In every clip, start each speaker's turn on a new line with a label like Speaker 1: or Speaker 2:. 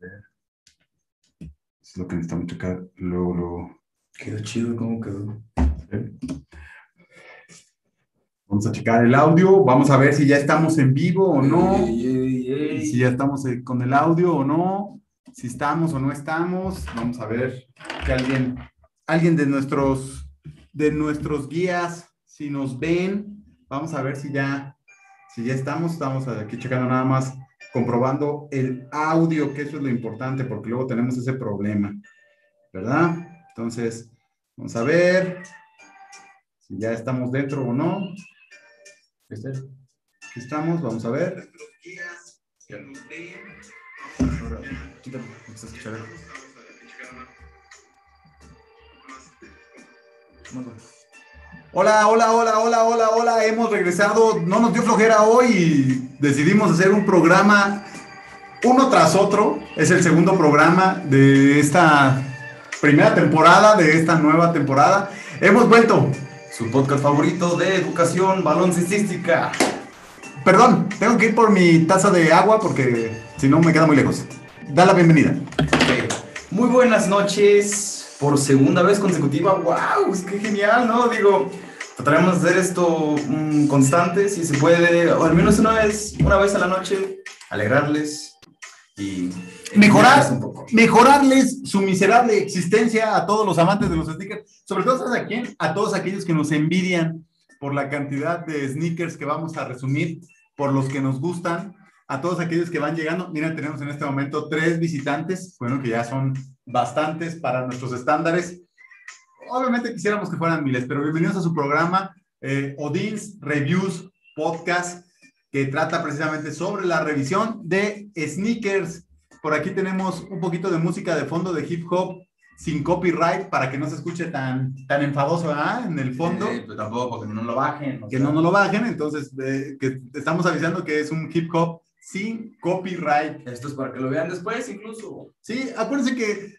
Speaker 1: ver. Es lo que necesitamos checar luego, luego.
Speaker 2: Quedó chido, ¿cómo quedó?
Speaker 1: Vamos a checar el audio, vamos a ver si ya estamos en vivo o no,
Speaker 2: Ey, ey, ey.
Speaker 1: si ya estamos eh, con el audio o no, si estamos o no estamos. Vamos a ver que alguien, alguien de nuestros, de nuestros guías, si nos ven, vamos a ver si ya, si ya estamos. Estamos aquí checando nada más, comprobando el audio, que eso es lo importante, porque luego tenemos ese problema, ¿verdad? Entonces, vamos a ver si ya estamos dentro o no.
Speaker 2: ¿Viste?
Speaker 1: Aquí estamos, vamos a ver.
Speaker 2: Ahora.
Speaker 1: Hola, hola, hola, hola, hola, hola. Hemos regresado. No nos dio flojera hoy y decidimos hacer un programa uno tras otro. Es el segundo programa de esta primera temporada, de esta nueva temporada. Hemos vuelto.
Speaker 2: Su podcast favorito de educación baloncestística.
Speaker 1: Perdón, tengo que ir por mi taza de agua porque si no me queda muy lejos. Da la bienvenida.
Speaker 2: Muy buenas noches por segunda vez consecutiva. ¡Wow! Es que genial, ¿no? Digo, trataremos de hacer esto mm, constante, si se puede, o al menos una vez, una vez a la noche, alegrarles y
Speaker 1: Mejorar.
Speaker 2: enseñarles un poco.
Speaker 1: mejorarles su miserable existencia a todos los amantes de los sneakers, sobre todo ¿sabes a quién? A todos aquellos que nos envidian por la cantidad de sneakers que vamos a resumir, por los que nos gustan, a todos aquellos que van llegando. Mira, tenemos en este momento tres visitantes, bueno, que ya son bastantes para nuestros estándares. Obviamente quisiéramos que fueran miles, pero bienvenidos a su programa eh, Odins Reviews Podcast, que trata precisamente sobre la revisión de sneakers por aquí tenemos un poquito de música de fondo de hip hop sin copyright para que no se escuche tan, tan enfadoso ¿verdad? en el fondo.
Speaker 2: Eh, pero tampoco, que no lo bajen.
Speaker 1: que
Speaker 2: sea,
Speaker 1: no nos lo bajen, entonces eh, que estamos avisando que es un hip hop sin copyright.
Speaker 2: Esto es para que lo vean después, incluso.
Speaker 1: Sí, acuérdense que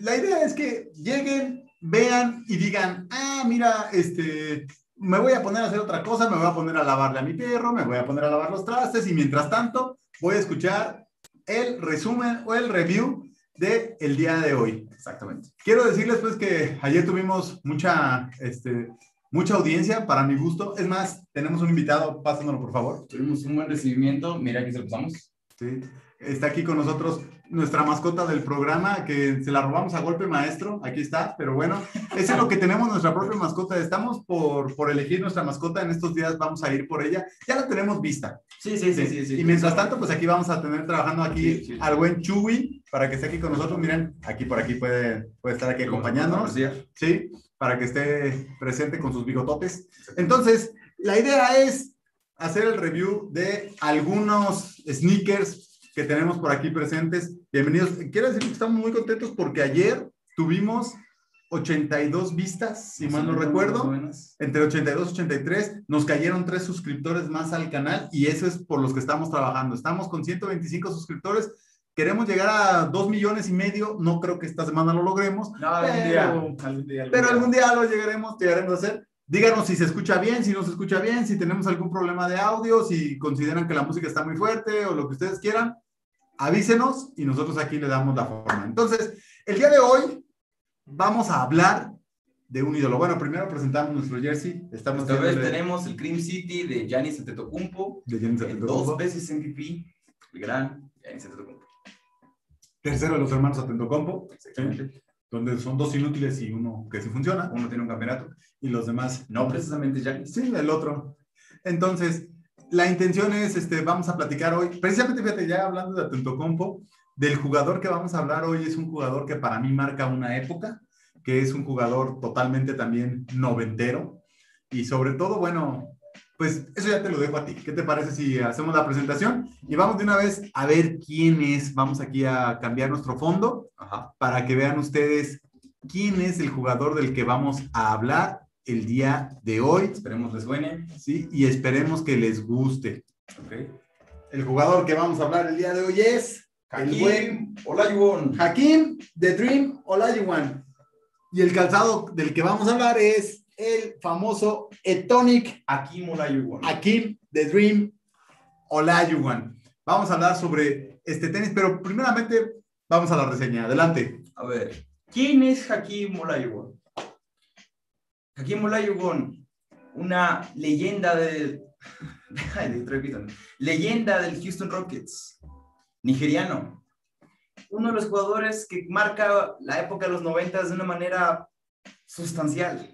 Speaker 1: la idea es que lleguen, vean y digan, ah, mira, este, me voy a poner a hacer otra cosa, me voy a poner a lavarle a mi perro, me voy a poner a lavar los trastes y mientras tanto voy a escuchar el resumen o el review de el día de hoy.
Speaker 2: Exactamente.
Speaker 1: Quiero decirles pues que ayer tuvimos mucha, este, mucha audiencia para mi gusto. Es más, tenemos un invitado, pásanoslo por favor.
Speaker 2: Tuvimos un buen recibimiento. Mira, aquí se lo pasamos.
Speaker 1: Sí. Está aquí con nosotros nuestra mascota del programa, que se la robamos a golpe maestro. Aquí está, pero bueno, eso es lo que tenemos, nuestra propia mascota. Estamos por, por elegir nuestra mascota. En estos días vamos a ir por ella. Ya la tenemos vista.
Speaker 2: Sí, sí, sí, sí. sí.
Speaker 1: Y mientras tanto, pues aquí vamos a tener trabajando aquí al buen Chuy para que esté aquí con nosotros. Miren, aquí por aquí puede, puede estar aquí acompañándonos. Sí, para que esté presente con sus bigototes. Entonces, la idea es hacer el review de algunos sneakers que tenemos por aquí presentes. Bienvenidos. Quiero decir que estamos muy contentos porque ayer tuvimos 82 vistas, si mal no recuerdo. Entre 82 y 83 nos cayeron tres suscriptores más al canal y eso es por los que estamos trabajando. Estamos con 125 suscriptores. Queremos llegar a 2 millones y medio. No creo que esta semana lo logremos.
Speaker 2: No, algún
Speaker 1: Pero-
Speaker 2: día. Algún día. algún
Speaker 1: Pero algún día lo llegaremos, llegaremos a hacer. Díganos si se escucha bien, si no se escucha bien, si tenemos algún problema de audio, si consideran que la música está muy fuerte o lo que ustedes quieran, avísenos y nosotros aquí le damos la forma. Entonces, el día de hoy vamos a hablar de un ídolo. Bueno, primero presentamos nuestro jersey. Estamos
Speaker 2: Esta vez tenemos el Cream City de Giannis Antetokounmpo,
Speaker 1: de Giannis Antetokounmpo.
Speaker 2: dos veces MVP, el gran Giannis Antetokounmpo.
Speaker 1: Tercero de los hermanos Atentocompo,
Speaker 2: Exactamente.
Speaker 1: donde son dos inútiles y uno que sí funciona,
Speaker 2: Uno tiene un campeonato.
Speaker 1: y los demás
Speaker 2: No precisamente Giannis.
Speaker 1: Sí, el otro. Entonces, la intención es, este, vamos a platicar hoy, precisamente, fíjate, ya hablando de Atentocompo, del jugador que vamos a hablar hoy es un jugador que para mí marca una época, que es un jugador totalmente también noventero, y sobre todo, bueno, pues eso ya te lo dejo a ti. ¿Qué te parece si hacemos la presentación? Y vamos de una vez a ver quién es. Vamos aquí a cambiar nuestro fondo
Speaker 2: Ajá.
Speaker 1: para que vean ustedes quién es el jugador del que vamos a hablar el día de hoy.
Speaker 2: Esperemos les suene.
Speaker 1: ¿sí? Y esperemos que les guste. El jugador que vamos a hablar el día de hoy es el buen
Speaker 2: Hakim Olajuwon.
Speaker 1: Hakim The Dream Olajuwon. Y el calzado del que vamos a hablar es el famoso Etonic
Speaker 2: Hakim Olajuwon.
Speaker 1: Hakim The Dream Olajuwon. Vamos a hablar sobre este tenis, pero primeramente vamos a la reseña. Adelante.
Speaker 2: A ver, ¿quién es Hakim Olajuwon? Hakim Olajuwon, una leyenda del... repito, leyenda del Houston Rockets, nigeriano. Uno de los jugadores que marca la época de los 90 de una manera sustancial.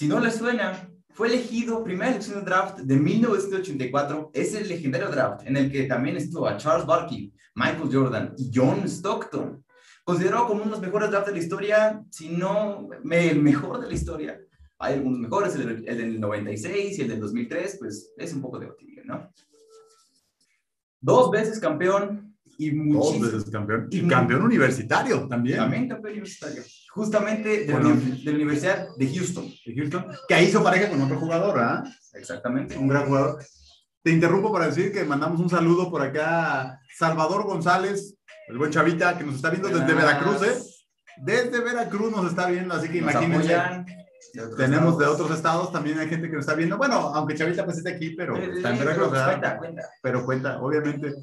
Speaker 2: Si no le suena, fue elegido primera elección de draft de 1984. Es el legendario draft en el que también estuvo a Charles Barkley, Michael Jordan y John Stockton. Considerado como uno de los mejores drafts de la historia, si no el mejor de la historia. Hay algunos mejores, el, del 96 y el del 2003, pues es un poco debatible, ¿no? Dos veces campeón, y
Speaker 1: Dos veces campeón. Y, campeón universitario también.
Speaker 2: También campeón universitario. Justamente de, la, Universidad de Houston.
Speaker 1: De Houston. Que hizo pareja con otro jugador, ¿ah?
Speaker 2: Exactamente.
Speaker 1: Un gran jugador. Te interrumpo para decir que mandamos un saludo por acá a Salvador González, el buen chavita que nos está viendo desde Veracruz, ¿eh? Desde Veracruz nos está viendo, así que imagínense. Tenemos de otros estados, también hay gente que nos está viendo. Bueno, aunque Chavita pues esté aquí, pero está en Veracruz.
Speaker 2: Cuenta, cuenta.
Speaker 1: Pero cuenta, obviamente.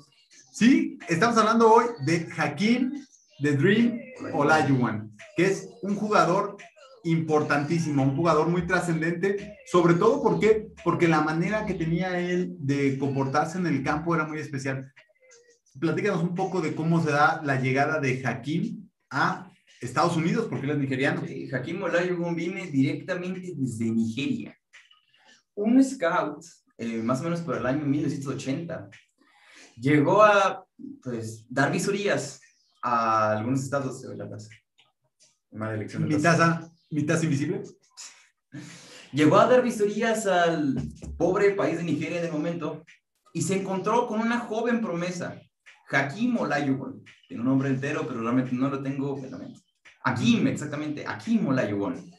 Speaker 1: Sí, estamos hablando hoy de Hakim de Dream Olajuwon, que es un jugador importantísimo, un jugador muy trascendente, sobre todo porque, porque la manera que tenía él de comportarse en el campo era muy especial. Platícanos un poco de cómo se da la llegada de Hakim a Estados Unidos, porque él es nigeriano.
Speaker 2: Sí, Hakim Olajuwon viene directamente desde Nigeria. Un scout, eh, más o menos por el año 1980, llegó a pues, dar visorías a algunos estados de la plaza.
Speaker 1: ¿Mi taza, ¿Mi taza invisible?
Speaker 2: Llegó a dar visorías al pobre país de Nigeria el momento y se encontró con una joven promesa, Hakim Olajuwon. Tiene un nombre entero, pero realmente no lo tengo en la mente. Hakim, exactamente, Hakim Olajuwon.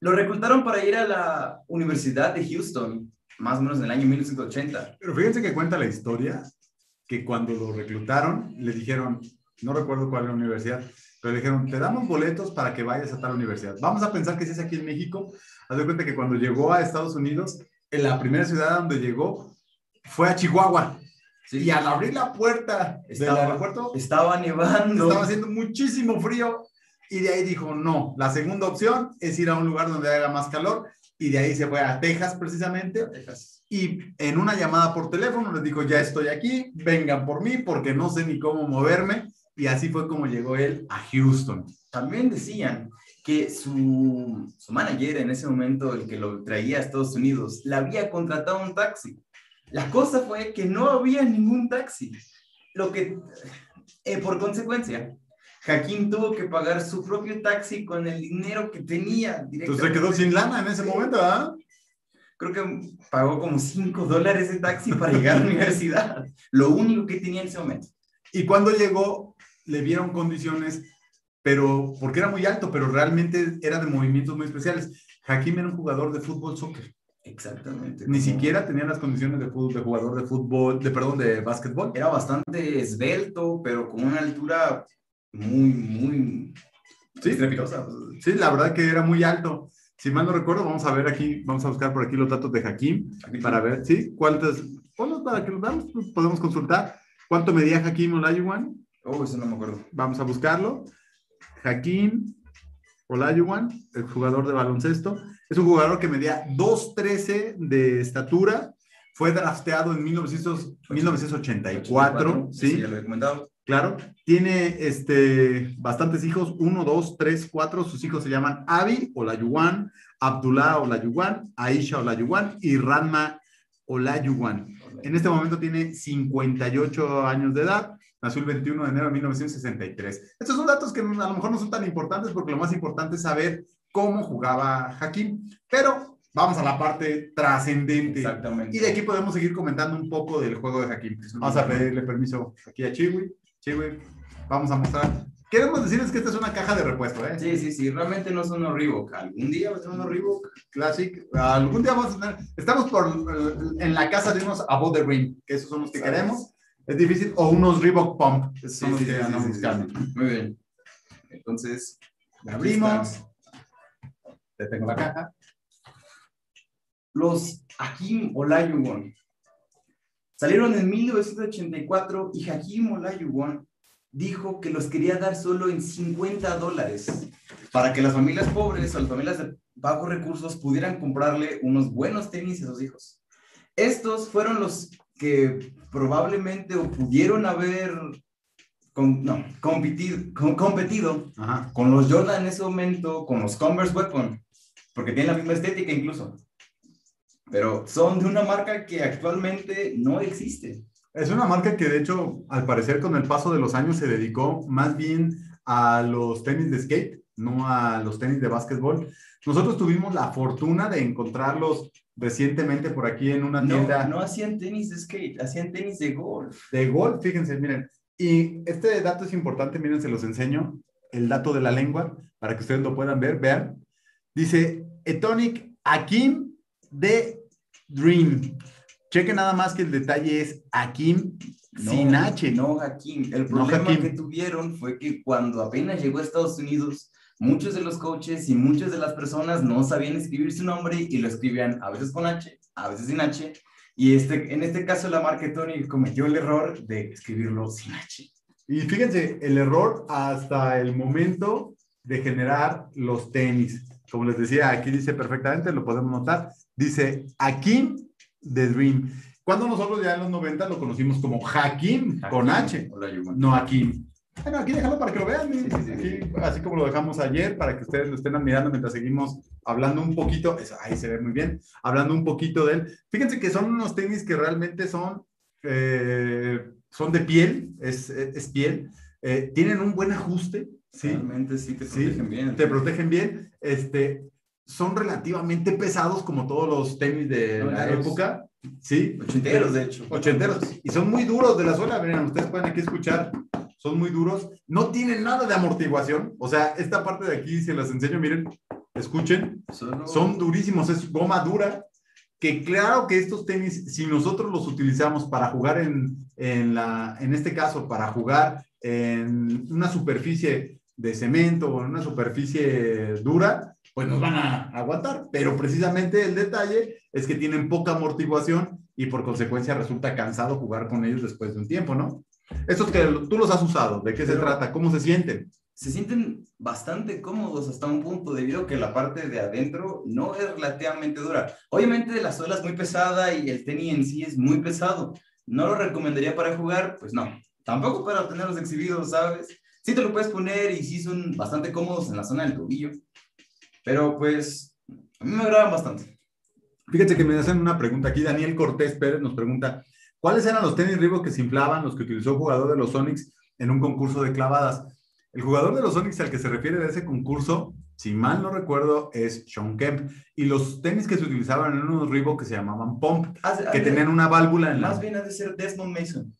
Speaker 2: Lo reclutaron para ir a la Universidad de Houston más o menos en el año 1980.
Speaker 1: Pero fíjense que cuenta la historia que cuando lo reclutaron, le dijeron, no recuerdo cuál era la universidad, pero le dijeron, te damos boletos para que vayas a tal universidad. Vamos a pensar que si es aquí en México, haz de cuenta que cuando llegó a Estados Unidos, en la primera ciudad donde llegó fue a Chihuahua. Y al abrir la puerta
Speaker 2: estaba,
Speaker 1: del aeropuerto,
Speaker 2: estaba nevando.
Speaker 1: Estaba haciendo muchísimo frío. Y de ahí dijo, no, la segunda opción es ir a un lugar donde haga más calor y de ahí se fue a Texas precisamente. Y en una llamada por teléfono les dijo, ya estoy aquí, vengan por mí porque no sé ni cómo moverme. Y así fue como llegó él a Houston.
Speaker 2: También decían que su, su manager en ese momento, el que lo traía a Estados Unidos, le había contratado un taxi. La cosa fue que no había ningún taxi. Lo que, eh, por consecuencia, Jaquín tuvo que pagar su propio taxi con el dinero que tenía.
Speaker 1: Entonces se quedó sin lana en ese momento, ¿ah?
Speaker 2: Creo que pagó como 5 dólares de taxi para llegar a la universidad. Lo único que tenía en ese momento.
Speaker 1: Y cuando llegó, le vieron condiciones, pero porque era muy alto, pero realmente era de movimientos muy especiales. Hakim era un jugador de fútbol soccer.
Speaker 2: Exactamente.
Speaker 1: Ni siquiera tenía las condiciones de, fútbol, de jugador de fútbol, de perdón, de básquetbol.
Speaker 2: Era bastante esbelto, pero con una altura muy, muy
Speaker 1: sí, estrepitosa. Sí, la verdad que era muy alto. Si mal no recuerdo, vamos a ver aquí, vamos a buscar por aquí los datos de Hakim para ver, ¿sí? ¿Cuántos? para que los veamos, pues, podemos consultar. ¿Cuánto medía Hakim Olajuwon?
Speaker 2: Oh, eso no me acuerdo.
Speaker 1: Vamos a buscarlo. Hakim Olajuwon, el jugador de baloncesto, es un jugador que medía 2.13 de estatura, fue drafteado en 1984, ¿sí? sí
Speaker 2: ya lo he comentado.
Speaker 1: Claro, tiene este, bastantes hijos, uno, dos, tres, cuatro, sus hijos se llaman Abi Olayuwan, Abdullah Olayuwan, Aisha Olayuwan y Ranma Olayuwan. En este momento tiene 58 años de edad, nació el 21 de enero de 1963. Estos son datos que a lo mejor no son tan importantes porque lo más importante es saber cómo jugaba Hakim, pero vamos a la parte trascendente.
Speaker 2: Exactamente.
Speaker 1: Y de aquí podemos seguir comentando un poco del juego de Hakim. Vamos a pedirle permiso aquí a Chiwi. Sí, güey. Vamos a mostrar. Queremos decirles que esta es una caja de repuesto, ¿eh?
Speaker 2: Sí, sí, sí. Realmente no son unos Reebok. Algún día va a ser unos Reebok
Speaker 1: Classic. Algún día vamos a tener. Estamos por, en la casa de unos Above the Ring, que esos son los que queremos. Es difícil. O unos Reebok Pump. Esos son los que andamos buscando.
Speaker 2: Muy bien. Entonces,
Speaker 1: abrimos. Te tengo la caja.
Speaker 2: Los Hakim Olajuwon Salieron en 1984 y Hakim Olajuwon dijo que los quería dar solo en 50 dólares para que las familias pobres o las familias de bajos recursos pudieran comprarle unos buenos tenis a sus hijos. Estos fueron los que probablemente o pudieron haber con, no, competido, con, competido con los Jordan en ese momento, con los Converse Weapon, porque tienen la misma estética incluso. Pero son de una marca que actualmente no existe.
Speaker 1: Es una marca que de hecho, al parecer con el paso de los años se dedicó más bien a los tenis de skate, no a los tenis de básquetbol. Nosotros tuvimos la fortuna de encontrarlos recientemente por aquí en una tienda.
Speaker 2: No, hacían tenis de skate, hacían tenis de golf.
Speaker 1: De golf, fíjense, miren. Y este dato es importante, miren, se los enseño. El dato de la lengua, para que ustedes lo puedan ver. Vean. Dice Etonic Akim de Dream. Cheque nada más que el detalle es Hakim sin H.
Speaker 2: No Hakim. El problema que tuvieron fue que cuando apenas llegó a Estados Unidos, muchos de los coaches y muchas de las personas no sabían escribir su nombre y lo escribían a veces con H, a veces sin H. Y este, en este caso la marca Tony cometió el error de escribirlo sin H.
Speaker 1: Y fíjense, el error hasta el momento de generar los tenis. Como les decía, aquí dice perfectamente, lo podemos notar. Dice Hakim The Dream. Cuando nosotros ya en los 90 lo conocimos como Hakim, con H, no Hakim. Bueno, aquí déjalo para que lo vean, así como lo dejamos ayer, para que ustedes lo estén admirando mientras seguimos hablando un poquito, eso, ahí se ve muy bien, hablando un poquito de él. Fíjense que son unos tenis que realmente son, eh, son de piel, es, es piel, eh, tienen un buen ajuste,
Speaker 2: ¿sí? Realmente sí te protegen bien.
Speaker 1: Te protegen bien, este, son relativamente pesados como todos los tenis de la época. Sí.
Speaker 2: Ochenteros, de hecho.
Speaker 1: Ochenteros. Y son muy duros de la suela. Miren, ustedes pueden aquí escuchar. Son muy duros. No tienen nada de amortiguación. O sea, esta parte de aquí, se las enseño, miren, escuchen. Son durísimos. Es goma dura. Que claro que estos tenis, si nosotros los utilizamos para jugar en, en, la, en este caso, para jugar en una superficie de cemento o en una superficie dura, pues nos van a aguantar. Pero precisamente el detalle es que tienen poca amortiguación y por consecuencia resulta cansado jugar con ellos después de un tiempo, ¿no? Estos que tú los has usado, ¿de qué se trata? ¿Cómo se sienten?
Speaker 2: Se sienten bastante cómodos hasta un punto debido a que la parte de adentro no es relativamente dura. Obviamente la suela es muy pesada y el tenis en sí es muy pesado. No lo recomendaría para jugar, pues no. Tampoco para tenerlos exhibidos, ¿sabes? Sí te lo puedes poner y sí son bastante cómodos en la zona del tobillo. Pero pues, a mí me agradan bastante.
Speaker 1: Fíjate que me hacen una pregunta aquí. Daniel Cortés Pérez nos pregunta, ¿cuáles eran los tenis Reebok que se inflaban, los que utilizó el jugador de los Sonics en un concurso de clavadas? El jugador de los Sonics al que se refiere de ese concurso, si mal no recuerdo, es Sean Kemp. Y los tenis que se utilizaban en unos Reebok que se llamaban Pump, ah, que tenían una válvula en
Speaker 2: la... Más bien ha de ser Desmond Mason.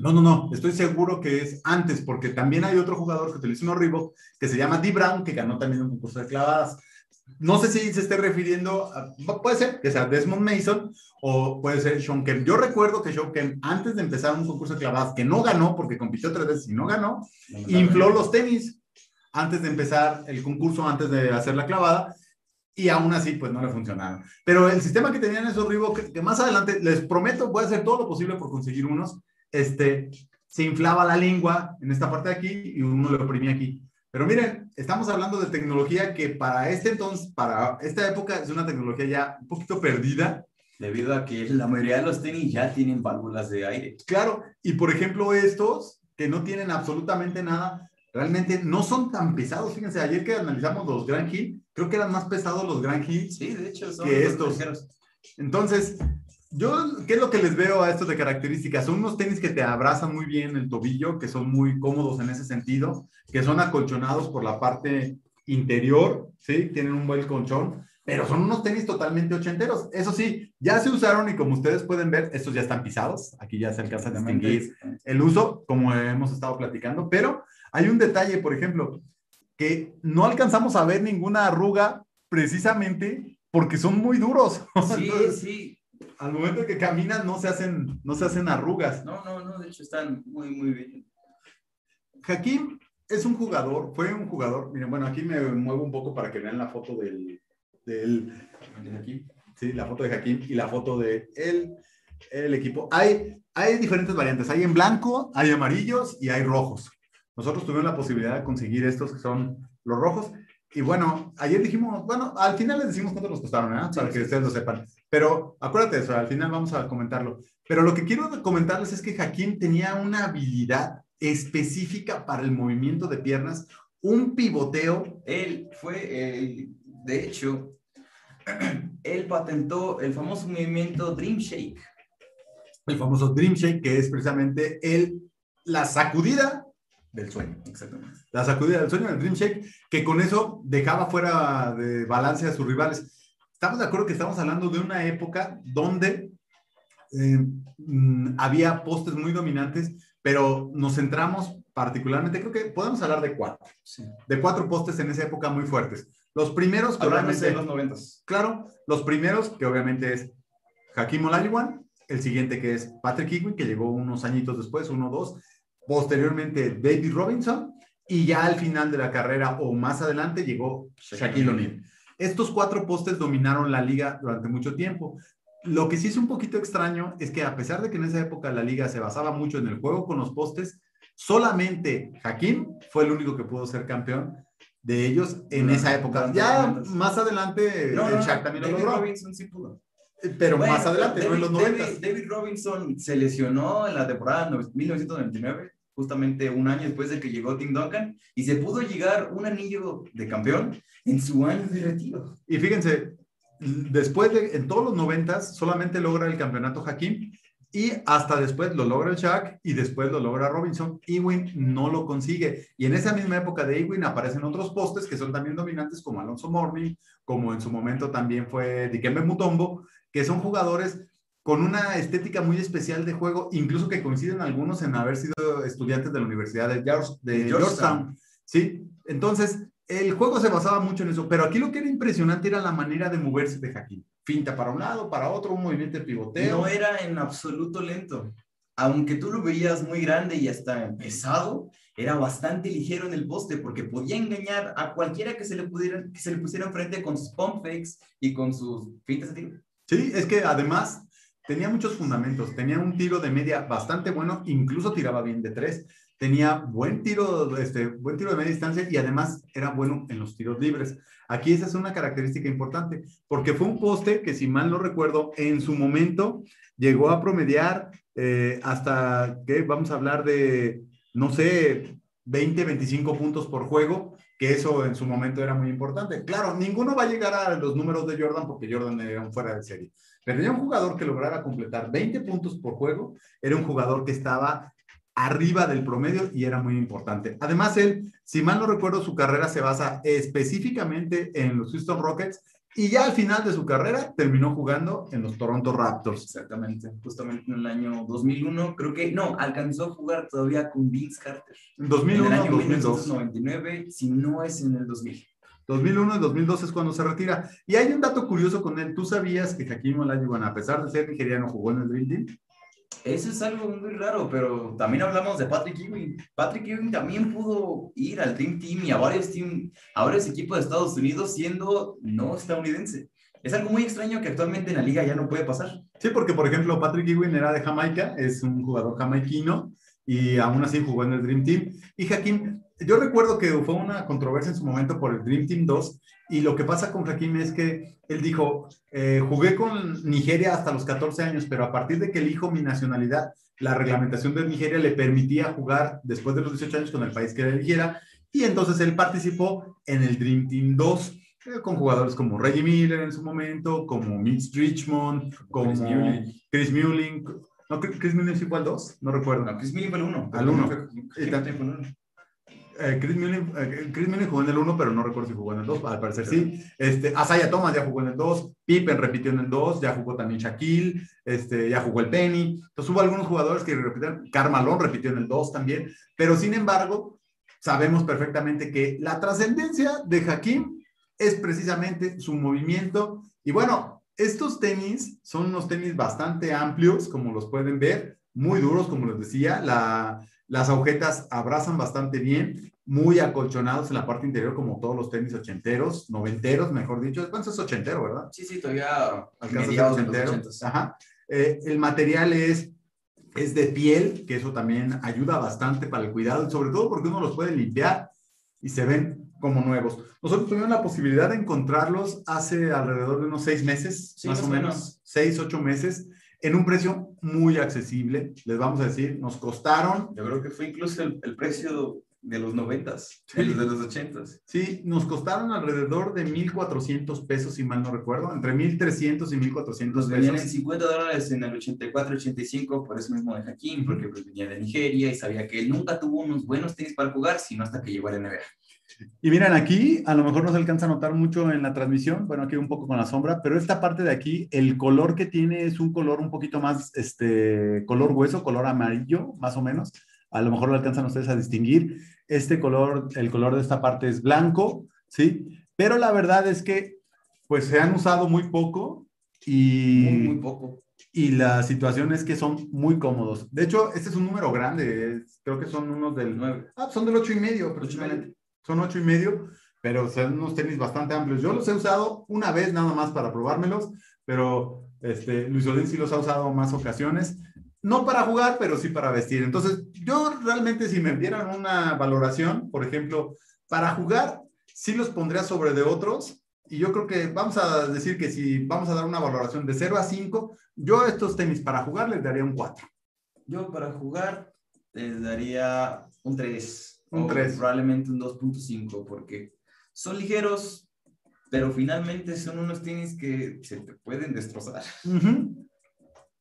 Speaker 1: No, no, no, estoy seguro que es antes, porque también hay otro jugador que utiliza un Reebok que se llama D. Brown, que ganó también un concurso de clavadas. No sé si se esté refiriendo, a, puede ser que sea Desmond Mason o puede ser Sean Kemp. Yo recuerdo que Sean Kemp, antes de empezar un concurso de clavadas, que no ganó porque compitió tres veces y no ganó, infló los tenis antes de empezar el concurso, antes de hacer la clavada, y aún así pues no le funcionaron. Pero el sistema que tenían esos Reebok, que más adelante les prometo voy a hacer todo lo posible por conseguir unos, este, se inflaba la lengua en esta parte de aquí y uno lo oprimía aquí. Pero miren, estamos hablando de tecnología que para este entonces, para esta época, es una tecnología ya un poquito perdida.
Speaker 2: Debido a que la mayoría de los tenis ya tienen válvulas de aire.
Speaker 1: Claro, y por ejemplo estos, que no tienen absolutamente nada, realmente no son tan pesados. Fíjense, ayer que analizamos los Grand Hill, creo que eran más pesados los Grand Hill
Speaker 2: sí, de hecho, son
Speaker 1: que estos. Entonces, yo, ¿qué es lo que les veo a estos de características? Son unos tenis que te abrazan muy bien el tobillo, que son muy cómodos en ese sentido, que son acolchonados por la parte interior, ¿sí? Tienen un buen colchón, pero son unos tenis totalmente ochenteros. Eso sí, ya se usaron y como ustedes pueden ver, estos ya están pisados. Aquí ya se alcanza a distinguir el uso, como hemos estado platicando, pero hay un detalle, por ejemplo, que no alcanzamos a ver ninguna arruga precisamente porque son muy duros.
Speaker 2: Sí, sí
Speaker 1: al momento que caminan no se hacen, no se hacen arrugas.
Speaker 2: No, no, no, de hecho están muy, muy bien.
Speaker 1: Hakim es un jugador, fue un jugador, miren, bueno, aquí me muevo un poco para que vean la foto del, del aquí, sí, la foto de Hakim y la foto de él. el equipo. Hay, hay diferentes variantes. Hay en blanco, hay amarillos y hay rojos. Nosotros tuvimos la posibilidad de conseguir estos que son los rojos. Y bueno, ayer dijimos, bueno, al final les decimos cuánto nos costaron, ¿eh? para que ustedes lo sepan. Pero acuérdate de eso, al final vamos a comentarlo. Pero lo que quiero comentarles es que Hakim tenía una habilidad específica para el movimiento de piernas, un pivoteo.
Speaker 2: Él fue, el, de hecho, él patentó el famoso movimiento Dream Shake.
Speaker 1: El famoso Dream Shake, que es precisamente el, la sacudida del sueño. Exactamente. La sacudida del sueño, el Dream Shake, que con eso dejaba fuera de balance a sus rivales. Estamos de acuerdo que estamos hablando de una época donde eh, mm, había postes muy dominantes, pero nos centramos particularmente, creo que podemos hablar de cuatro. De cuatro postes en esa época muy fuertes. Los primeros
Speaker 2: que obviamente... los noventas.
Speaker 1: Claro, los primeros que obviamente es Hakim Olajuwon, el siguiente que es Patrick Ewing, que llegó unos añitos después, uno o dos, posteriormente David Robinson, y ya al final de la carrera o más adelante llegó Shaquille O'Neal. Estos cuatro postes dominaron la liga durante mucho tiempo. Lo que sí es un poquito extraño es que a pesar de que en esa época la liga se basaba mucho en el juego con los postes, solamente Hakim fue el único que pudo ser campeón de ellos en esa época. Ya más adelante
Speaker 2: el Shaq también lo logró. Robinson sí pudo.
Speaker 1: Pero más adelante,
Speaker 2: David,
Speaker 1: en los 90.
Speaker 2: David, Robinson se lesionó en la temporada 1999, justamente un año después de que llegó Tim Duncan, y se pudo llegar un anillo de campeón en su año de retiro.
Speaker 1: Y fíjense, después de, en todos los 90 solamente logra el campeonato Hakim y hasta después lo logra el Shaq y después lo logra Robinson. Ewing no lo consigue. Y en esa misma época de Ewing aparecen otros postes que son también dominantes como Alonso Morning, como en su momento también fue Dikembe Mutombo, que son jugadores con una estética muy especial de juego, incluso que coinciden algunos en haber sido estudiantes de la Universidad de, de Georgetown. Sí, entonces el juego se basaba mucho en eso, pero aquí lo que era impresionante era la manera de moverse de Hakim. Finta para un lado, para otro, un movimiento de pivoteo.
Speaker 2: No era en absoluto lento. Aunque tú lo veías muy grande y hasta pesado, era bastante ligero en el poste porque podía engañar a cualquiera que se le, pudiera, que se le pusiera enfrente con sus pump fakes y con sus fintas de tiro.
Speaker 1: Sí, es que además tenía muchos fundamentos, tenía un tiro de media bastante bueno, incluso tiraba bien de tres, tenía buen tiro, este, buen tiro de media distancia y además era bueno en los tiros libres. Aquí esa es una característica importante, porque fue un poste que, si mal no recuerdo, en su momento llegó a promediar eh, hasta, que vamos a hablar de, no sé, 20, 25 puntos por juego, que eso en su momento era muy importante. Claro, ninguno va a llegar a los números de Jordan porque Jordan era un fuera de serie. Pero ya un jugador que lograra completar 20 puntos por juego, era un jugador que estaba arriba del promedio y era muy importante. Además, él, si mal no recuerdo, su carrera se basa específicamente en los Houston Rockets y ya al final de su carrera terminó jugando en los Toronto Raptors.
Speaker 2: Exactamente, justamente en el año 2001, creo que no, alcanzó a jugar todavía con Vince Carter.
Speaker 1: En 2001,
Speaker 2: en el año
Speaker 1: 1999,
Speaker 2: si no es en el 2000.
Speaker 1: 2001 y 2002 es cuando se retira. Y hay un dato curioso con él. ¿Tú sabías que Hakim Olajuwon, a pesar de ser nigeriano, jugó en el Dream Team?
Speaker 2: Eso es algo muy raro, pero también hablamos de Patrick Ewing. Patrick Ewing también pudo ir al Dream Team y a varios, team, a varios equipos de Estados Unidos siendo no estadounidense. Es algo muy extraño que actualmente en la liga ya no puede pasar.
Speaker 1: Sí, porque por ejemplo Patrick Ewing era de Jamaica, es un jugador jamaiquino y aún así jugó en el Dream Team. Y Hakim, yo recuerdo que fue una controversia en su momento por el Dream Team 2 y lo que pasa con Hakim es que él dijo, eh, jugué con Nigeria hasta los 14 años, pero a partir de que elijo mi nacionalidad, la reglamentación de Nigeria le permitía jugar después de los 18 años con el país que él eligiera, y entonces él participó en el Dream Team 2 eh, con jugadores como Reggie Miller en su momento, como Mitch Richmond, como Chris Mullin. ¿No, Chris Mullin sí fue al 2? No recuerdo.
Speaker 2: No, Chris Mullin fue el 1.
Speaker 1: Al 1. Eh, Chris, Mullin, eh, jugó en el 1, pero no recuerdo si jugó en el 2, al parecer sí. Este, Asaya Thomas ya jugó en el 2, Pippen repitió en el 2, ya jugó también Shaquille, este, ya jugó el Penny. Entonces hubo algunos jugadores que repitieron, Carmalón repitió en el 2 también, pero sin embargo, sabemos perfectamente que la trascendencia de Hakim es precisamente su movimiento. Y bueno, estos tenis son unos tenis bastante amplios, como los pueden ver, muy duros, como les decía. La, las agujetas abrazan bastante bien, muy acolchonados en la parte interior, como todos los tenis ochenteros, noventeros, mejor dicho. ¿Cuánto es ochentero, verdad?
Speaker 2: Sí, sí, todavía
Speaker 1: alcanza ochentero. Ajá. Eh, el material es, es de piel, que eso también ayuda bastante para el cuidado, sobre todo porque uno los puede limpiar y se ven como nuevos. Nosotros tuvimos la posibilidad de encontrarlos hace alrededor de unos seis meses, más o menos, seis, ocho meses, en un precio muy accesible, les vamos a decir, nos costaron.
Speaker 2: Yo creo que fue incluso el, el precio de los noventas, de los ochentas.
Speaker 1: Sí, nos costaron alrededor de 1.400 pesos, si mal no recuerdo, entre 1.300 y 1.400 pesos.
Speaker 2: Venían en 50 dólares en el 84, 85, por eso mismo de Jaquín, porque pues, venía de Nigeria y sabía que él nunca tuvo unos buenos tenis para jugar, sino hasta que llegó a la NBA.
Speaker 1: Y miren aquí, a lo mejor no se alcanza a notar mucho en la transmisión, bueno, aquí un poco con la sombra, pero esta parte de aquí, el color que tiene es un color un poquito más, este, color hueso, color amarillo, más o menos. A lo mejor lo alcanzan ustedes a distinguir. Este color, el color de esta parte es blanco, ¿sí? Pero la verdad es que, pues, se han usado muy poco y...
Speaker 2: Muy, muy poco.
Speaker 1: Y la situación es que son muy cómodos. De hecho, este es un número grande, creo que son unos del 9. Ah, son del 8 y medio aproximadamente son ocho y medio, pero son unos tenis bastante amplios. Yo los he usado una vez nada más para probármelos, pero este, Luis Odín sí los ha usado más ocasiones. No para jugar, pero sí para vestir. Entonces, yo realmente si me dieran una valoración, por ejemplo, para jugar, sí los pondría sobre de otros. Y yo creo que vamos a decir que si vamos a dar una valoración de 0 a 5, yo a estos tenis para jugar les daría un 4.
Speaker 2: Yo para jugar les daría un 3.
Speaker 1: Un 3.
Speaker 2: Probablemente un 2.5, porque son ligeros, pero finalmente son unos tenis que se te pueden destrozar.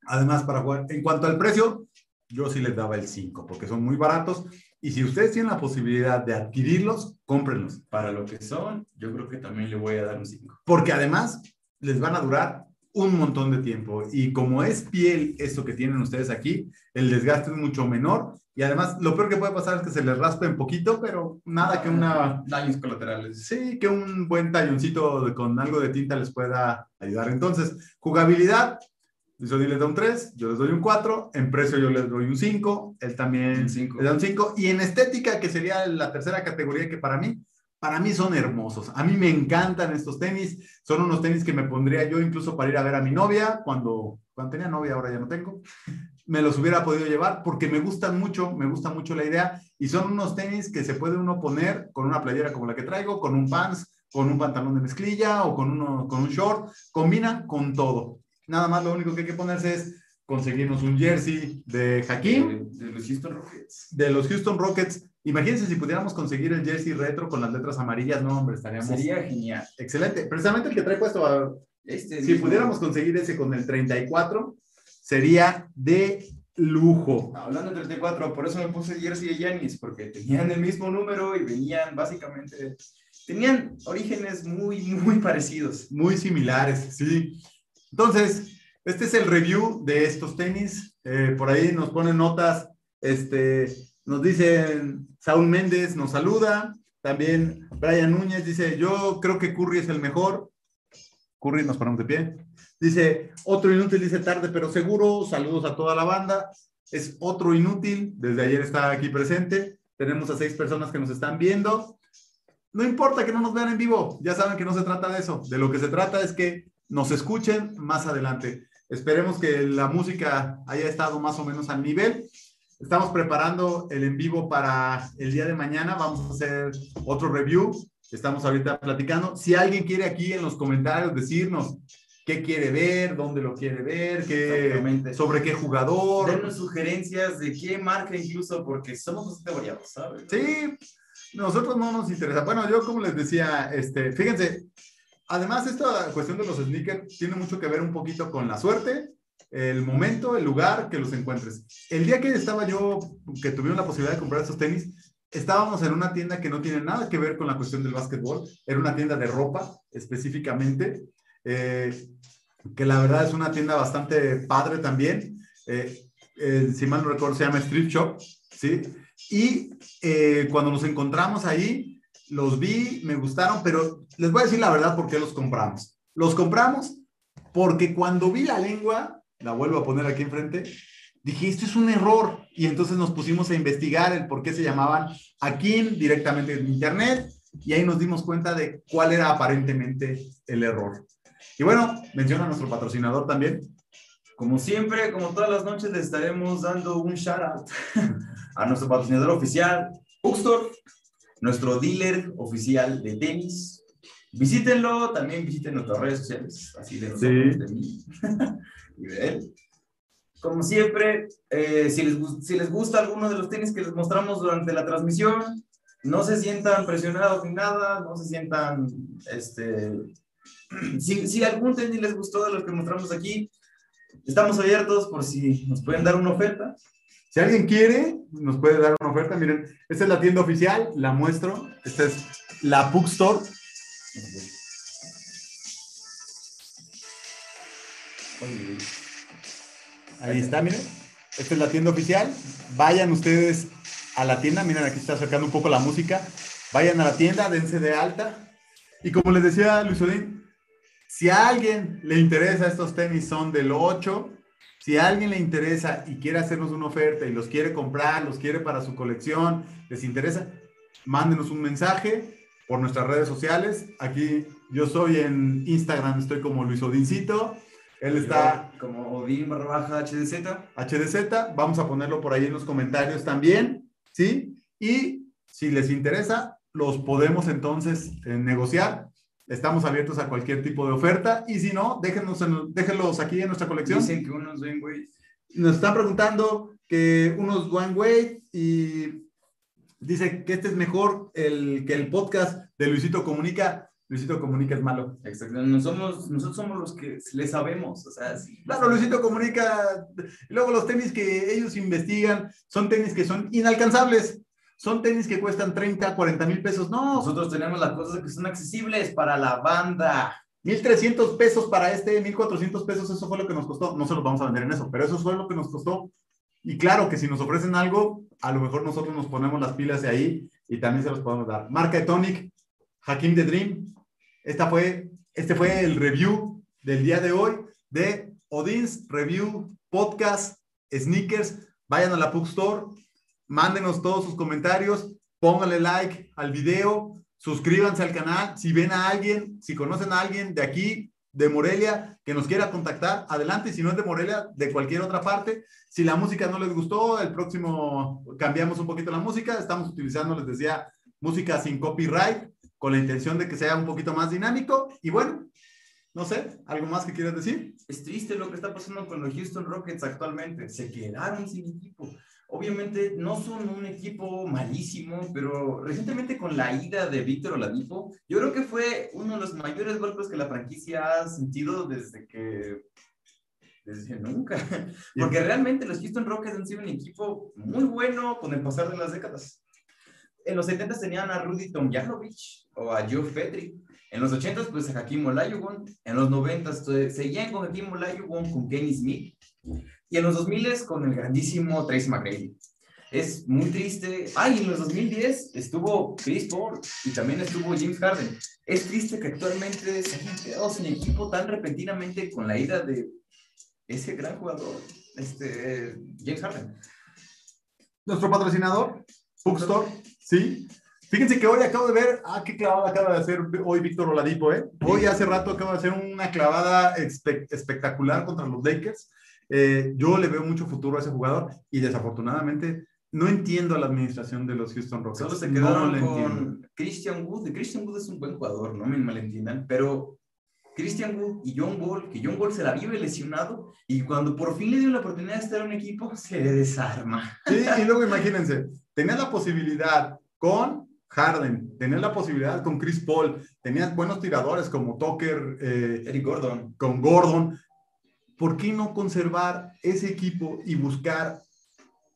Speaker 1: Además, para jugar, en cuanto al precio, yo sí les daba el 5, porque son muy baratos. Y si ustedes tienen la posibilidad de adquirirlos, cómprenlos.
Speaker 2: Para lo que son, yo creo que también le voy a dar un 5.
Speaker 1: Porque además les van a durar un montón de tiempo. Y como es piel esto que tienen ustedes aquí, el desgaste es mucho menor. Y además, lo peor que puede pasar es que se les raspe un poquito, pero nada que una...
Speaker 2: Daños colaterales.
Speaker 1: Sí, que un buen talloncito con algo de tinta les pueda ayudar. Entonces, jugabilidad, yo les doy un 3, yo les doy un 4, en precio yo les doy un 5, él también le da un 5, y en estética, que sería la tercera categoría que para mí, para mí son hermosos. A mí me encantan estos tenis. Son unos tenis que me pondría yo incluso para ir a ver a mi novia cuando, cuando tenía novia, ahora ya no tengo. Me los hubiera podido llevar porque me gustan mucho, me gusta mucho la idea. Y son unos tenis que se puede uno poner con una playera como la que traigo, con un pants, con un pantalón de mezclilla o con, uno, con un short. Combina con todo. Nada más lo único que hay que ponerse es conseguirnos un jersey de Hakim.
Speaker 2: De, de los Houston Rockets.
Speaker 1: De los Houston Rockets Imagínense si pudiéramos conseguir el jersey retro con las letras amarillas, no, hombre, estaríamos.
Speaker 2: Sería genial.
Speaker 1: Excelente. Precisamente el que trae puesto, este si pudiéramos conseguir ese con el 34, sería de lujo.
Speaker 2: Hablando del 34, por eso me puse jersey de Yanis, porque tenían el mismo número y venían básicamente, tenían orígenes muy, muy parecidos.
Speaker 1: Muy similares, sí. Entonces, este es el review de estos tenis. Eh, por ahí nos ponen notas, este, nos dicen, Saúl Méndez nos saluda. También Brian Núñez dice, yo creo que Curry es el mejor. Curry, nos ponemos de pie. Dice, otro inútil, dice tarde, pero seguro. Saludos a toda la banda. Es otro inútil. Desde ayer está aquí presente. Tenemos a seis personas que nos están viendo. No importa que no nos vean en vivo. Ya saben que no se trata de eso. De lo que se trata es que nos escuchen más adelante. Esperemos que la música haya estado más o menos al nivel Estamos preparando el en vivo para el día de mañana. Vamos a hacer otro review. Estamos ahorita platicando. Si alguien quiere aquí en los comentarios decirnos qué quiere ver, dónde lo quiere ver, qué, sobre qué jugador.
Speaker 2: Denos sugerencias de qué marca incluso, porque somos bastante variados, ¿sabes?
Speaker 1: Sí, nosotros no nos interesa. Bueno, yo como les decía, este, fíjense, además esta cuestión de los sneakers tiene mucho que ver un poquito con la suerte el momento, el lugar que los encuentres. El día que estaba yo, que tuvieron la posibilidad de comprar estos tenis, estábamos en una tienda que no tiene nada que ver con la cuestión del básquetbol, era una tienda de ropa específicamente, eh, que la verdad es una tienda bastante padre también, eh, eh, si mal no recuerdo se llama Street Shop, ¿sí? Y cuando nos encontramos ahí, los vi, me gustaron, pero les voy a decir la verdad por qué los compramos. Los compramos porque cuando vi la lengua, la vuelvo a poner aquí enfrente, dije, esto es un error. Y entonces nos pusimos a investigar el por qué se llamaban aquí directamente en internet y ahí nos dimos cuenta de cuál era aparentemente el error. Y bueno, menciona a nuestro patrocinador también.
Speaker 2: Como siempre, como todas las noches, le estaremos dando un shout out a nuestro patrocinador oficial, Bookstore, nuestro dealer oficial de tenis. Visítenlo, también visiten nuestras redes sociales, así de nosotros, de mí Como siempre, eh, si, les, si les gusta alguno de los tenis que les mostramos durante la transmisión, no se sientan presionados ni nada, no se sientan, este, si, si algún tenis les gustó de los que mostramos aquí, estamos abiertos por si nos pueden dar una oferta.
Speaker 1: Si alguien quiere, nos puede dar una oferta. Miren, esta es la tienda oficial, la muestro. Esta es la Book Store. Ahí está, miren. Esta es la tienda oficial. Vayan ustedes a la tienda. Miren, aquí está acercando un poco la música. Vayan a la tienda, dense de alta. Y como les decía Luis Odín, si a alguien le interesa estos tenis, son del 8 si a alguien le interesa y quiere hacernos una oferta y los quiere comprar, los quiere para su colección, les interesa, mándenos un mensaje por nuestras redes sociales. Aquí yo soy en Instagram, estoy como Luis Odincito. Él está
Speaker 2: como Odin barra baja HDZ.
Speaker 1: HDZ, vamos a ponerlo por ahí en los comentarios también, ¿sí? Y si les interesa, los podemos entonces eh, negociar Estamos abiertos a cualquier tipo de oferta y si no, déjenos déjenlos aquí en nuestra colección.
Speaker 2: Dicen que unos Dwayne Wade.
Speaker 1: Nos están preguntando que unos Dwayne Wade y dice que este es mejor el, que el podcast de Luisito Comunica. Luisito Comunica es malo.
Speaker 2: Exacto. Somos, nosotros somos los que le sabemos. O sea,
Speaker 1: Claro, Luisito Comunica. luego los tenis que ellos investigan son tenis que son inalcanzables son tenis que cuestan 30, 40 mil pesos. No.
Speaker 2: Nosotros tenemos las cosas que son accesibles para la banda.
Speaker 1: 1.300 pesos para este, 1.400 pesos, eso fue lo que nos costó. No se los vamos a vender en eso, pero eso fue lo que nos costó. Y claro que si nos ofrecen algo, a lo mejor nosotros nos ponemos las pilas de ahí y también se los podemos dar. Marca de Tonic, Hakim de Dream. Esta fue, este fue el review del día de hoy de Odins Review Podcast Sneakers. Vayan a la Pug Store, mándenos todos sus comentarios, pónganle like al video, suscríbanse al canal. Si ven a alguien, si conocen a alguien de aquí, de Morelia, que nos quiera contactar, adelante. Si no es de Morelia, de cualquier otra parte. Si la música no les gustó, el próximo cambiamos un poquito la música. Estamos utilizando, les decía, música sin copyright, con la intención de que sea un poquito más dinámico. Y bueno, no sé, ¿algo más que quieras decir?
Speaker 2: Es triste lo que está pasando con los Houston Rockets actualmente. Se quedaron sin equipo. Obviamente no son un equipo malísimo, pero recientemente con la ida de Víctor Oladipo, yo creo que fue uno de los mayores golpes que la franquicia ha sentido desde que desde nunca. Porque realmente los Houston Rockets han sido un equipo muy bueno con el pasar de las décadas. En los 70 tenían a Rudy Tomjanovich o a Joe Petri. En los 80 pues a Hakim Olajuwon. En los 90 seguían con Hakim Olajuwon, con Kenny Smith. Y en los 2000 con el grandísimo Tracy McGrady. Es muy triste. Ay, en los 2010 estuvo Chris Paul y también estuvo James Harden. Es triste que actualmente se hayan quedado sin equipo tan repentinamente con la ida de ese gran jugador, este, James Harden.
Speaker 1: Nuestro patrocinador, Bookstore, sí. Fíjense que hoy acabo de ver, ah, qué clavada acaba de hacer hoy Víctor Oladipo, ¿eh? Hoy hace rato acaba de hacer una clavada espectacular contra los Lakers. Eh, yo le veo mucho futuro a ese jugador y desafortunadamente no entiendo a la administración de los Houston Rockets.
Speaker 2: Solo se quedaron con Christian Wood. Christian Wood es un buen jugador, no me malentiendan, pero Christian Wood y John Wall, que John Wall se la vive lesionado y cuando por fin le dio la oportunidad de estar en un equipo, se desarma.
Speaker 1: Sí, y luego imagínense, tenía la posibilidad con Harden, tenía la posibilidad con Chris Paul, tenía buenos tiradores como Tucker,
Speaker 2: eh, Eric Gordon,
Speaker 1: con Gordon, ¿por qué no conservar ese equipo y buscar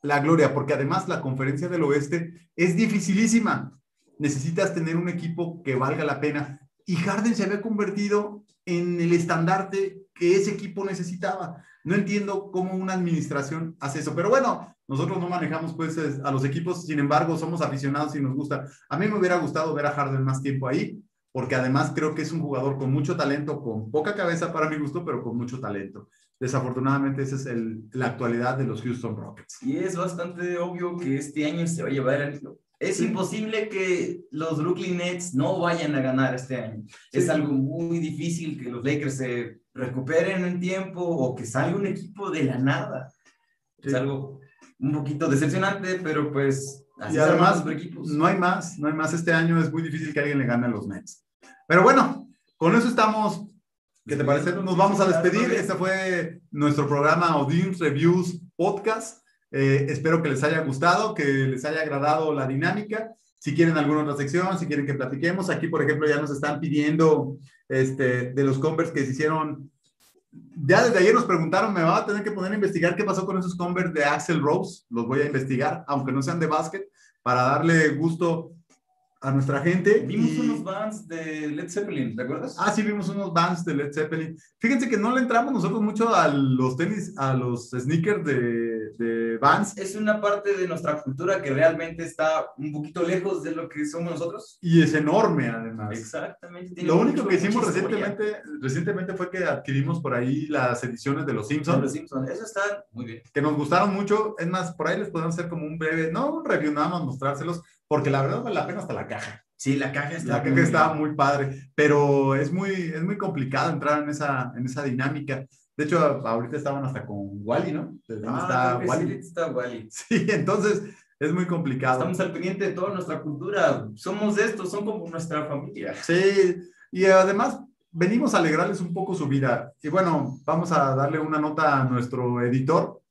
Speaker 1: la gloria? Porque además la conferencia del oeste es dificilísima. Necesitas tener un equipo que valga la pena. Y Harden se había convertido en el estandarte que ese equipo necesitaba. No entiendo cómo una administración hace eso. Pero bueno, nosotros no manejamos pues a los equipos, sin embargo, somos aficionados y nos gusta. A mí me hubiera gustado ver a Harden más tiempo ahí, porque además creo que es un jugador con mucho talento, con poca cabeza para mi gusto, pero con mucho talento. Desafortunadamente, esa es el, la actualidad de los Houston Rockets.
Speaker 2: Y es bastante obvio que este año se va a llevar el, Es imposible que los Brooklyn Nets no vayan a ganar este año. Es algo muy difícil que los Lakers se recuperen en tiempo o que salga un equipo de la nada. Es algo un poquito decepcionante, pero pues
Speaker 1: y además no hay más, no hay más este año, es muy difícil que alguien le gane a los Nets. Pero bueno, con eso estamos. ¿Qué te parece? Nos vamos a despedir. Este fue nuestro programa Odin Reviews Podcast. Eh, espero que les haya gustado, que les haya agradado la dinámica. Si quieren alguna otra sección, si quieren que platiquemos, aquí por ejemplo ya nos están pidiendo este, de los Converse que se hicieron. Ya desde ayer nos preguntaron, me va a tener que poner a investigar qué pasó con esos Converse de Axel Rose. Los voy a investigar, aunque no sean de básquet, para darle gusto a nuestra gente.
Speaker 2: Vimos unos bands de Led Zeppelin, ¿te acuerdas?
Speaker 1: Ah, sí, vimos unos bands de Led Zeppelin. Fíjense que no le entramos nosotros mucho a los tenis, a los sneakers de, de Vans.
Speaker 2: Es una parte de nuestra cultura que realmente está un poquito lejos de lo que somos nosotros.
Speaker 1: Y es enorme, además.
Speaker 2: Exactamente.
Speaker 1: Lo único que hicimos recientemente, recientemente fue que adquirimos por ahí las ediciones de Los Simpsons.
Speaker 2: Los Simpsons, eso está muy bien.
Speaker 1: Que nos gustaron mucho. Es más, por ahí les podemos hacer como un breve, no un review, nada más mostrárselos porque la verdad vale la pena hasta la caja.
Speaker 2: Sí, la caja
Speaker 1: está, la caja muy está muy padre, pero es muy, es muy complicado entrar en esa, en esa dinámica. De hecho, ahorita estaban hasta con Wally, ¿no?
Speaker 2: Ah, está Wally. Está Wally.
Speaker 1: Sí, entonces es muy complicado.
Speaker 2: Estamos al pendiente de toda nuestra cultura. Somos de estos, son como nuestra familia.
Speaker 1: Sí, y además venimos a alegrarles un poco su vida. Y bueno, vamos a darle una nota a nuestro editor.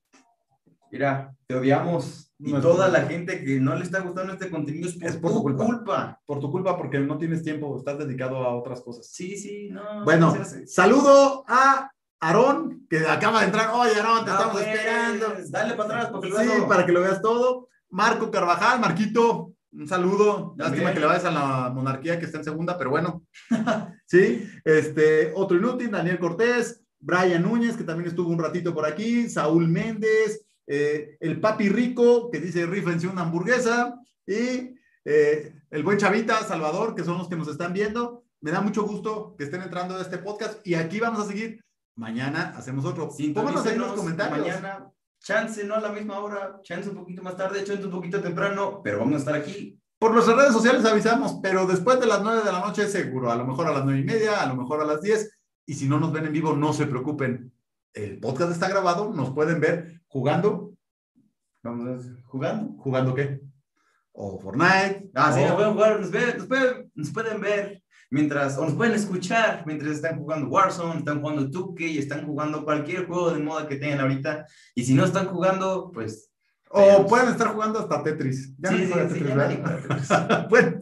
Speaker 2: Mira, te odiamos. Y toda la gente que no le está gustando este contenido es por, tu culpa.
Speaker 1: Por tu culpa, porque no tienes tiempo, estás dedicado a otras cosas.
Speaker 2: Sí, sí, no.
Speaker 1: Bueno, saludo a Aarón, que acaba de entrar. Oye, Aarón, te estamos pues, esperando.
Speaker 2: Dale para atrás,
Speaker 1: porque lo Sí, para que lo veas todo. Marco Carvajal, Marquito, un saludo. Lástima que le vayas a la monarquía que está en segunda, pero bueno. sí, este, otro inútil, Daniel Cortés, Brian Núñez, que también estuvo un ratito por aquí, Saúl Méndez, eh, el papi rico que dice rífense una hamburguesa y eh, el buen chavita Salvador, que son los que nos están viendo. Me da mucho gusto que estén entrando a este podcast y aquí vamos a seguir. Mañana hacemos otro.
Speaker 2: Pónganos en los comentarios. Mañana, chance, no a la misma hora, chance un poquito más tarde, chance un poquito temprano, pero vamos a estar aquí.
Speaker 1: Por nuestras redes sociales avisamos, pero después de las 9 de la noche seguro, a lo mejor a las nueve y media, a lo mejor a las 10. Y si no nos ven en vivo, no se preocupen. El podcast está grabado, nos pueden ver jugando.
Speaker 2: Vamos a ver, jugando.
Speaker 1: ¿Jugando qué? O Fortnite.
Speaker 2: Ah, sí, nos pueden jugar, nos, pueden, nos pueden ver mientras, o nos pueden escuchar mientras están jugando Warzone, están jugando 2 y están jugando cualquier juego de moda que tengan ahorita. Y si no están jugando, pues
Speaker 1: o pueden estar jugando hasta Tetris.
Speaker 2: Ya sí, sí,
Speaker 1: Tetris, bueno,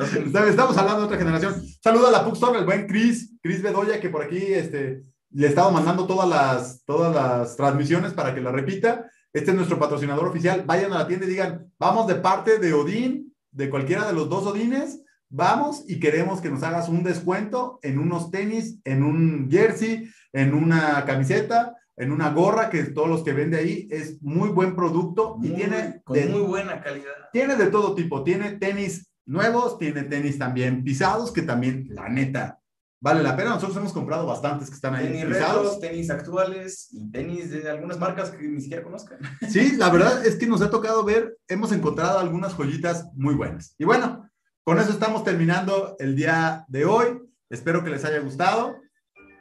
Speaker 1: estamos hablando de otra generación. Saluda a la Puxtor, el buen Chris, Chris Bedoya, que por aquí este, le he estado mandando todas las, todas las transmisiones para que la repita. Este es nuestro patrocinador oficial. Vayan a la tienda y digan, vamos de parte de Odín, de cualquiera de los dos Odines, vamos y queremos que nos hagas un descuento en unos tenis, en un jersey, en una camiseta, en una gorra, que todos los que vende ahí es muy buen producto y tiene...
Speaker 2: Con muy buena calidad.
Speaker 1: Tiene de todo tipo, tiene tenis nuevos, tiene tenis también pisados, que también, la neta, vale la pena. Nosotros hemos comprado bastantes que están ahí.
Speaker 2: Tenis retros, tenis actuales y tenis de algunas marcas que ni siquiera conozcan.
Speaker 1: Sí, la verdad es que nos ha tocado ver, hemos encontrado algunas joyitas muy buenas. Y bueno, con eso estamos terminando el día de hoy. Espero que les haya gustado,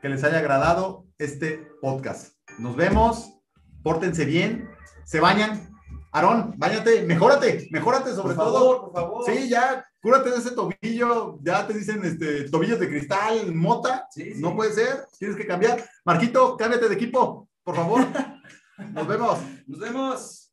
Speaker 1: que les haya agradado este podcast. Nos vemos, pórtense bien, se bañan. Aarón, bañate, mejórate, mejórate sobre
Speaker 2: por
Speaker 1: favor,
Speaker 2: todo. Por favor.
Speaker 1: Sí, ya cúrate de ese tobillo, ya te dicen este, tobillos de cristal, mota, no puede ser, tienes que cambiar. Marquito, cámbiate de equipo, por favor. Nos vemos.
Speaker 2: Nos vemos.